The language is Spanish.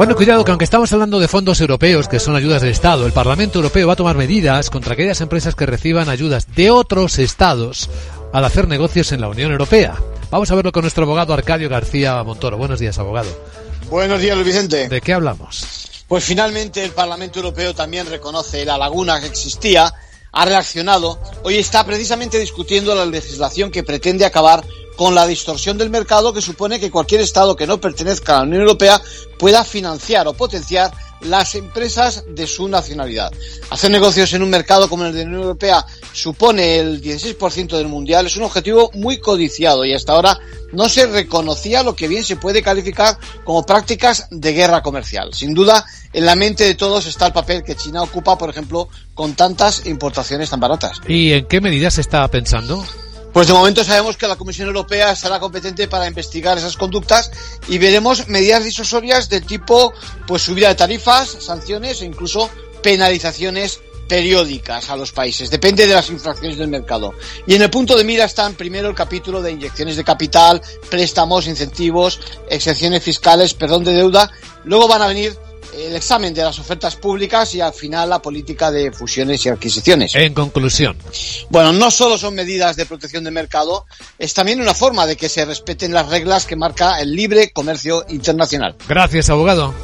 Bueno, cuidado que aunque estamos hablando de fondos europeos, que son ayudas del Estado, el Parlamento Europeo va a tomar medidas contra aquellas empresas que reciban ayudas de otros estados al hacer negocios en la Unión Europea. Vamos a verlo con nuestro abogado Arcadio García Montoro. Buenos días, abogado. Buenos días, Luis Vicente. ¿De qué hablamos? Pues finalmente el Parlamento Europeo también reconoce la laguna que existía, ha reaccionado. Hoy está precisamente discutiendo la legislación que pretende acabar con la distorsión del mercado que supone que cualquier Estado que no pertenezca a la Unión Europea pueda financiar o potenciar las empresas de su nacionalidad. Hacer negocios en un mercado como el de la Unión Europea supone el 16% del mundial, es un objetivo muy codiciado y hasta ahora no se reconocía lo que bien se puede calificar como prácticas de guerra comercial. Sin duda, en la mente de todos está el papel que China ocupa, por ejemplo, con tantas importaciones tan baratas. ¿Y en qué medidas se está pensando? Pues de momento sabemos que la Comisión Europea estará competente para investigar esas conductas y veremos medidas disuasorias de tipo pues subida de tarifas, sanciones e incluso penalizaciones periódicas a los países. Depende de las infracciones del mercado. Y en el punto de mira están primero el capítulo de inyecciones de capital, préstamos, incentivos, exenciones fiscales, perdón de deuda. Luego van a venir el examen de las ofertas públicas y al final la política de fusiones y adquisiciones. En conclusión. Bueno, no solo son medidas de protección de mercado, es también una forma de que se respeten las reglas que marca el libre comercio internacional. Gracias, abogado.